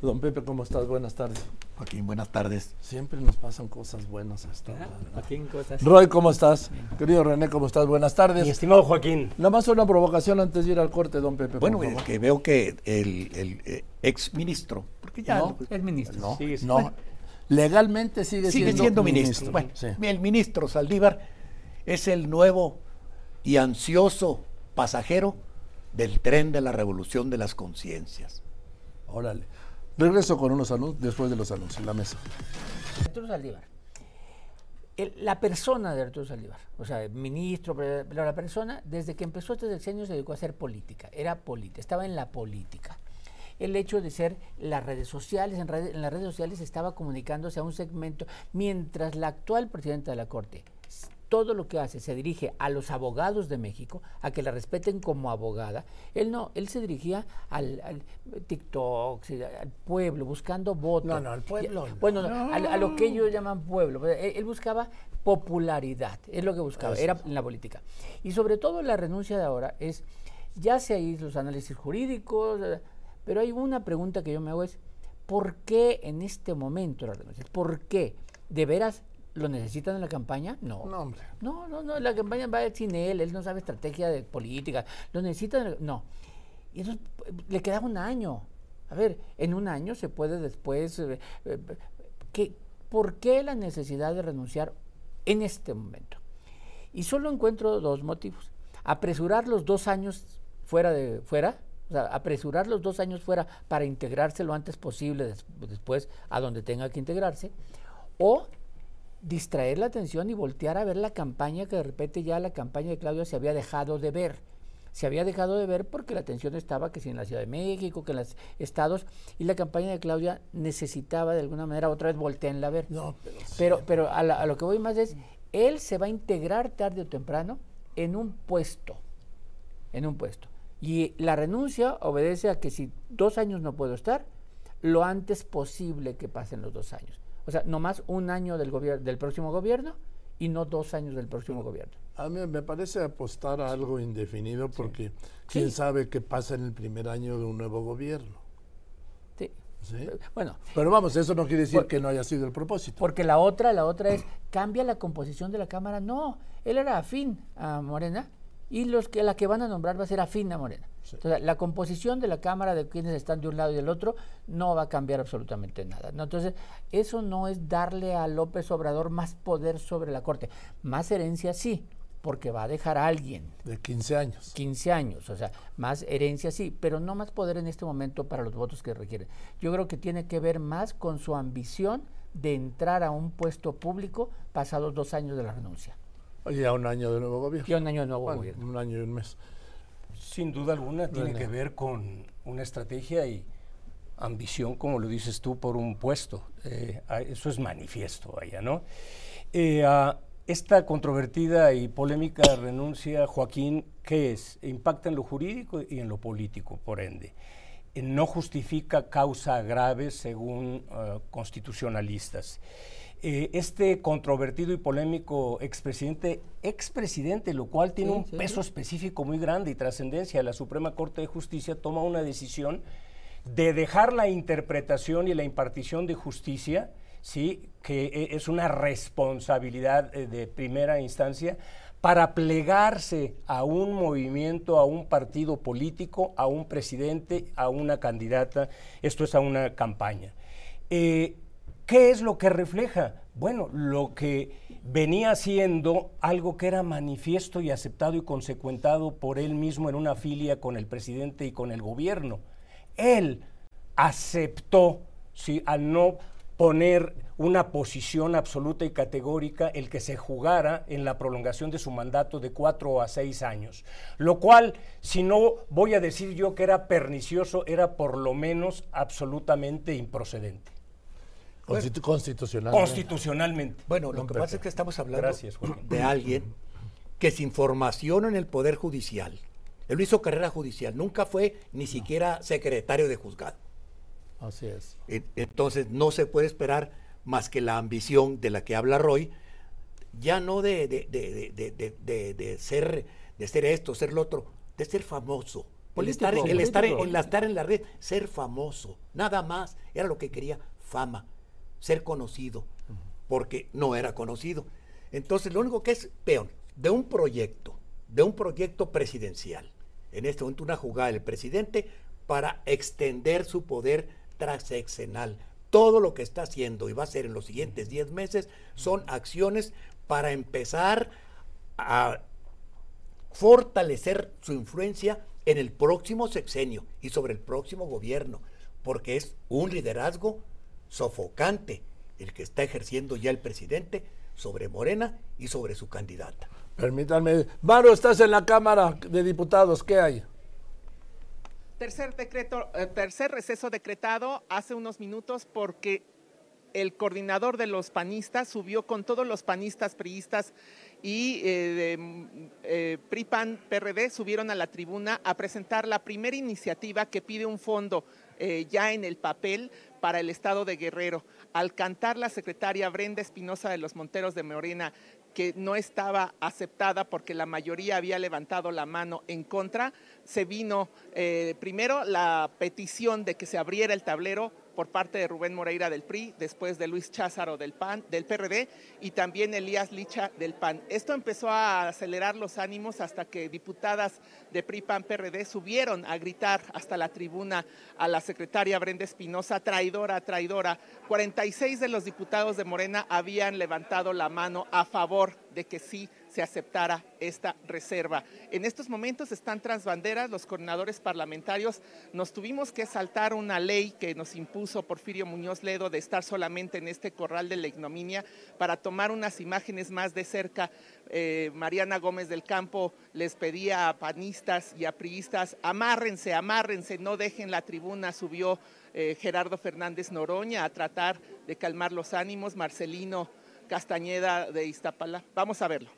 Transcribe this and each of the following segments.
Don Pepe, ¿cómo estás? Buenas tardes. Joaquín, buenas tardes. Siempre nos pasan cosas buenas a esta hora, ¿no? Joaquín, ¿cómo estás? Roy, ¿cómo estás? Querido René, ¿cómo estás? Buenas Mi tardes. estimado Joaquín. Nada más una provocación antes de ir al corte, don Pepe. Bueno, es que veo que el, el, eh, ex ministro, porque ya No, Es ministro. No, Sigue no. siendo- Legalmente sigue, sigue siendo, ministro. Bueno, Sí. el ministro Saldívar es el nuevo y ansioso pasajero del tren de la revolución de las conciencias. Órale. Regreso con unos anuncios, después de los anuncios, la mesa. Arturo Saldívar. La persona de Arturo Saldívar, o sea, ministro, pero la persona, desde que empezó este sexenio se dedicó a hacer política, era política, estaba en la política. El hecho de ser las redes sociales, en, las redes sociales estaba comunicándose a un segmento, mientras la actual presidenta de la Corte, todo lo que hace se dirige a los abogados de México, a que la respeten como abogada, él no, él se dirigía al, al TikTok, al pueblo, buscando votos. No, no, al pueblo no. Bueno, no, a, a lo que ellos llaman pueblo. pero Él, él buscaba popularidad, es lo que buscaba, era en la política. Y sobre todo la renuncia de ahora es, ya se hizo los análisis jurídicos, pero hay una pregunta que yo me hago es, ¿por qué en este momento la renuncia? ¿Por qué? ¿De veras lo necesitan en la campaña? No. No, hombre. No, no, no, la campaña va sin él, él no sabe estrategia de política, lo necesitan, no. Y entonces le queda un año. A ver, en un año se puede después... eh, eh, ¿qué- ¿Por qué la necesidad de renunciar en este momento? Y solo encuentro dos motivos. Apresurar los dos años fuera de fuera, o sea, apresurar los dos años fuera para integrarse lo antes posible des- después a donde tenga que integrarse, o distraer la atención y voltear a ver la campaña que de repente ya la campaña de Claudia se había dejado de ver. Se había dejado de ver porque la atención estaba que si en la Ciudad de México, que en los estados, y la campaña de Claudia necesitaba de alguna manera otra vez voltearla a ver. No, pero Pero, pero a, la- a lo que voy más es, él se va a integrar tarde o temprano en un puesto, en un puesto. Y la renuncia obedece a que si dos años no puedo estar, lo antes posible que pasen los dos años. O sea, no más un año del, gobier- del próximo gobierno y no dos años del próximo gobierno. A mí me parece apostar a algo indefinido porque quién Sí. sabe qué pasa en el primer año de un nuevo gobierno. Sí. ¿sí? Bueno, Pero vamos, eso no quiere decir Por- que no haya sido el propósito. Porque la otra, la otra es, cambia la composición de la Cámara. No, él era afín a Morena y los que la que van a nombrar va a ser afín a Morena. Entonces, la composición de la Cámara de quienes están de un lado y del otro no va a cambiar absolutamente nada. ¿no? Entonces, eso no es darle a López Obrador más poder sobre la Corte. Más herencia sí, porque va a dejar a alguien. De 15 años. 15 años, o sea, más herencia sí, pero no más poder en este momento para los votos que requieren. Yo creo que tiene que ver más con su ambición de entrar a un puesto público pasados dos años de la renuncia. Oye, a un año de nuevo gobierno. Y un año de nuevo Bueno, gobierno. un año y un mes. sin duda alguna tiene que ver con una estrategia y ambición, como lo dices tú, por un puesto. Eh, ah, eso es manifiesto, vaya, ¿no? Eh, ah, esta controvertida y polémica renuncia, Joaquín, ¿qué es? Impacta en lo jurídico y en lo político, por ende. Eh, no justifica causa grave según ah, constitucionalistas. Eh, este controvertido y polémico expresidente, expresidente, lo cual tiene Sí, un sí, peso sí. específico muy grande y trascendencia, la Suprema Corte de Justicia toma una decisión de dejar la interpretación y la impartición de justicia, ¿sí? que e- es una responsabilidad eh, de primera instancia, para plegarse a un movimiento, a un partido político, a un presidente, a una candidata, esto es a una campaña. Eh, ¿Qué es lo que refleja? Bueno, lo que venía siendo algo que era manifiesto y aceptado y consecuentado por él mismo en una filia con el presidente y con el gobierno. Él aceptó, al no poner una posición absoluta y categórica el que se jugara en la prolongación de su mandato de cuatro a seis años. Lo cual, si no voy a decir yo que era pernicioso, era por lo menos absolutamente improcedente. Constitu- constitucional. Constitucionalmente. Bueno, lo que pasa es que estamos hablando Gracias, de alguien que sin formación en el Poder Judicial, él no hizo carrera judicial, nunca fue ni siquiera secretario de juzgado. Así es. Entonces no se puede esperar más que la ambición de la que habla Roy, ya no de, de- de- de- de- de- de- de ser, de ser esto, ser lo otro, de ser famoso El estar, el estar el estar en la red, ser famoso, nada más, era lo que quería, fama, ser conocido, porque no era conocido. Entonces, lo único que es peor, de un proyecto, de un proyecto presidencial, en este momento una jugada del presidente para extender su poder transeccional. Todo lo que está haciendo y va a hacer en los siguientes 10 meses son acciones para empezar a fortalecer su influencia en el próximo sexenio y sobre el próximo gobierno, porque es un liderazgo sofocante el que está ejerciendo ya el presidente sobre Morena y sobre su candidata. Permítanme. Maro, estás en la Cámara de Diputados. ¿Qué hay? Tercer decreto, eh, tercer receso decretado hace unos minutos porque el coordinador de los panistas subió con todos los panistas priistas y eh, mm, eh, PRIPAN PRD subieron a la tribuna a presentar la primera iniciativa que pide un fondo eh, ya en el papel para el estado de Guerrero. Al cantar la secretaria Brenda Espinosa de los Monteros de Morena que no estaba aceptada porque la mayoría había levantado la mano en contra, se vino primero la petición de que se abriera el tablero por parte de Rubén Moreira del PRI, después de Luis Cházaro del PAN, del PRD y también Elías Licha del PAN. Esto empezó a acelerar los ánimos hasta que diputadas de PRI, PAN, PRD subieron a gritar hasta la tribuna a la secretaria Brenda Espinosa, traidora, traidora. 46 de los diputados de Morena habían levantado la mano a favor de que sí se aceptara esta reserva. En estos momentos están tras banderas los coordinadores parlamentarios. Nos tuvimos que saltar una ley que nos impuso Porfirio Muñoz Ledo de estar solamente en este corral de la ignominia para tomar unas imágenes más de cerca. Eh, Mariana Gómez del Campo les pedía a panistas y a priistas, amárrense, amárrense, no dejen la tribuna, subió eh, Gerardo Fernández Noroña a tratar de calmar los ánimos, Marcelino Castañeda de Iztapala. Vamos a verlo.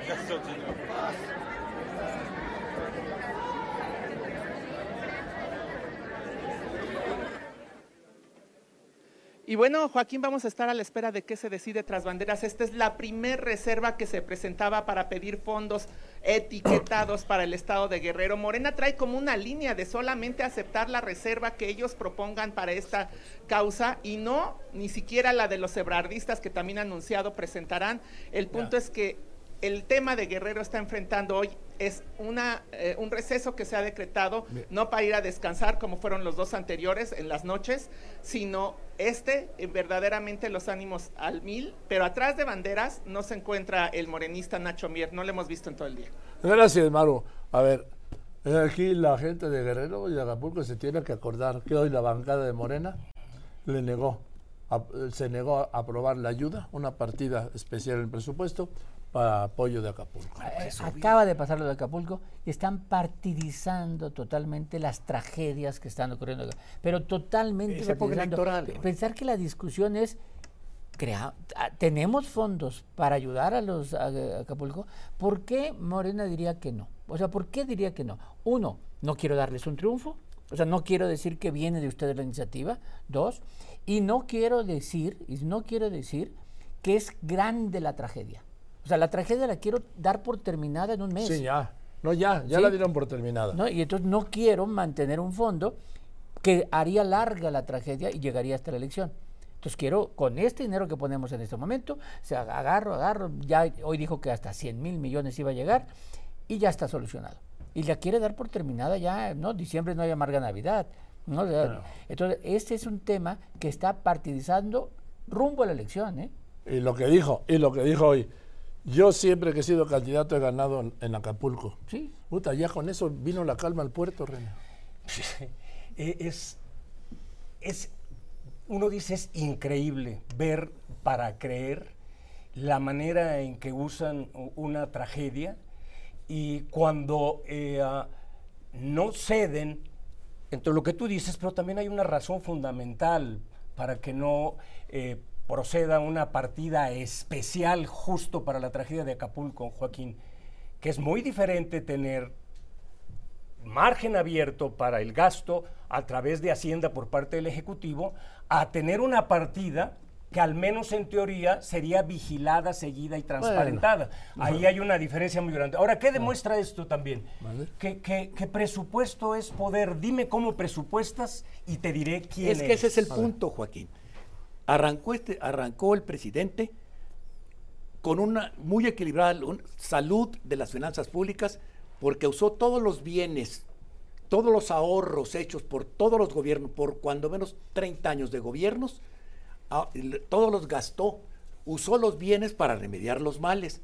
Y bueno, Joaquín, vamos a estar a la espera de qué se decide tras banderas. Esta es la primer reserva que se presentaba para pedir fondos etiquetados para el estado de Guerrero. Morena trae como una línea de solamente aceptar la reserva que ellos propongan para esta causa y no ni siquiera la de los ebrardistas que también han anunciado presentarán. El punto es que el tema de Guerrero está enfrentando hoy es una, eh, un receso que se ha decretado, no para ir a descansar como fueron los dos anteriores en las noches, sino este eh, verdaderamente los ánimos al mil, pero atrás de banderas no se encuentra el morenista Nacho Mier, no lo hemos visto en todo el día. Gracias, Maru. A ver, eh, aquí la gente de Guerrero y de Acapulco se tiene que acordar que hoy la bancada de Morena le negó, a- se negó a aprobar la ayuda, una partida especial en el presupuesto para apoyo de Acapulco. Eh, Acaba de pasar lo de Acapulco y están partidizando totalmente las tragedias que están ocurriendo. Pero totalmente electoral. Pensar que la discusión es, crea- ah, tenemos fondos para ayudar a los a- a Acapulco, ¿por qué Morena diría que no? O sea, ¿por qué diría que no? Uno, no quiero darles un triunfo. O sea, no quiero decir que viene de ustedes la iniciativa. Dos, y no quiero decir, y no quiero decir que es grande la tragedia. O sea, la tragedia la quiero dar por terminada en un mes. Sí, ya. No, ya, ya Sí. la dieron por terminada. ¿no? Y entonces no quiero mantener un fondo que haría larga la tragedia y llegaría hasta la elección. Entonces quiero, con este dinero que ponemos en este momento, o sea, agarro, agarro, ya hoy dijo que hasta 100 mil millones iba a llegar y ya está solucionado. Y la quiere dar por terminada ya, ¿no? Diciembre no hay amarga Navidad. ¿no? Entonces, este es un tema que está partidizando rumbo a la elección, ¿eh? Y lo que dijo, y lo que dijo hoy, yo siempre que he sido candidato he ganado en, en Acapulco. Sí. Puta, ya con eso vino la calma al puerto, René. Eh, es, es, uno dice, es increíble ver para creer la manera en que usan una tragedia y cuando eh, ah, no ceden entre lo que tú dices, pero también hay una razón fundamental para que no eh, proceda una partida especial justo para la tragedia de Acapulco, Joaquín, que es muy diferente tener margen abierto para el gasto a través de Hacienda por parte del Ejecutivo a tener una partida que al menos en teoría sería vigilada, seguida y transparentada. Ahí hay una diferencia muy grande. Ahora, ¿qué demuestra esto también? Que, que- que presupuesto es poder. Dime cómo presupuestas y te diré quién Es que ese es el punto, Joaquín. Arrancó, este, arrancó el presidente con una muy equilibrada un- salud de las finanzas públicas porque usó todos los bienes, todos los ahorros hechos por todos los gobiernos, por cuando menos 30 años de gobiernos, a- todos los gastó, usó los bienes para remediar los males,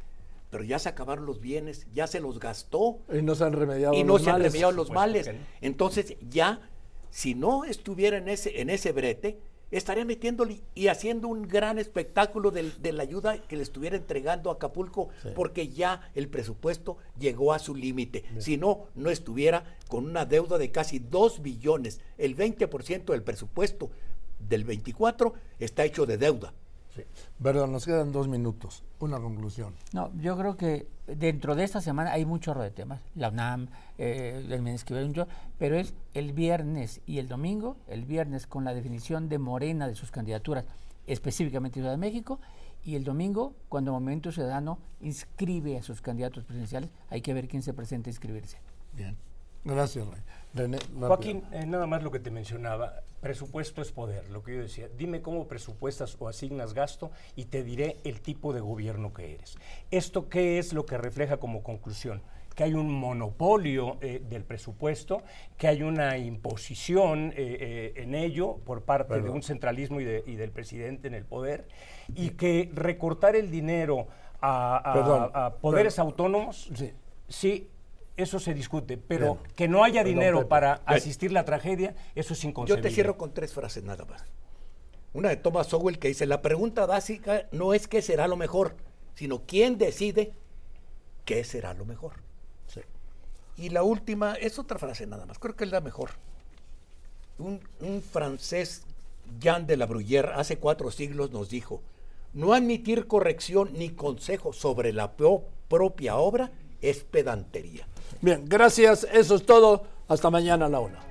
pero ya se acabaron los bienes, ya se los gastó Y no se han remediado y no los se han males. remediado los males. Entonces ya, si no estuviera en ese, en ese brete, estaría metiéndole y haciendo un gran espectáculo del- de, la ayuda que le estuviera entregando a Acapulco, porque ya el presupuesto llegó a su límite. Si no, no estuviera con una deuda de casi 2 billones. El 20% del presupuesto del 24 está hecho de deuda. Sí. Perdón, nos quedan dos minutos. Una conclusión. No, yo creo que dentro de esta semana hay mucho de temas. La UNAM, eh, el pero es el viernes y el domingo, el viernes con la definición de Morena de sus candidaturas, específicamente Ciudad de México, y el domingo cuando Movimiento Ciudadano inscribe a sus candidatos presidenciales, hay que ver quién se presenta a inscribirse. Bien. Gracias, Rey. René. Joaquín, eh, nada más lo que te mencionaba, presupuesto es poder, lo que yo decía, dime cómo presupuestas o asignas gasto y te diré el tipo de gobierno que eres. ¿Esto qué es lo que refleja como conclusión? Que hay un monopolio eh, del presupuesto, que hay una imposición eh, eh, en ello por parte de un centralismo y, de- y del presidente en el poder, y que recortar el dinero a, a- Perdón, a poderes perdón. autónomos, Sí. sí, eso se discute, pero Bien. que no haya Perdón, dinero Pepe. para Bien. asistir la tragedia, eso es Yo inconcebible. te cierro con tres frases nada más. Una de Thomas Sowell que dice, la pregunta básica no es qué será lo mejor, sino quién decide qué será lo mejor. Sí. Y la última es otra frase nada más, creo que es la mejor. Un, un francés, Jean de la Bruyère, hace cuatro siglos nos dijo, no admitir corrección ni consejo sobre la pro- propia obra es pedantería. Bien, gracias. Eso es todo. Hasta mañana a la una.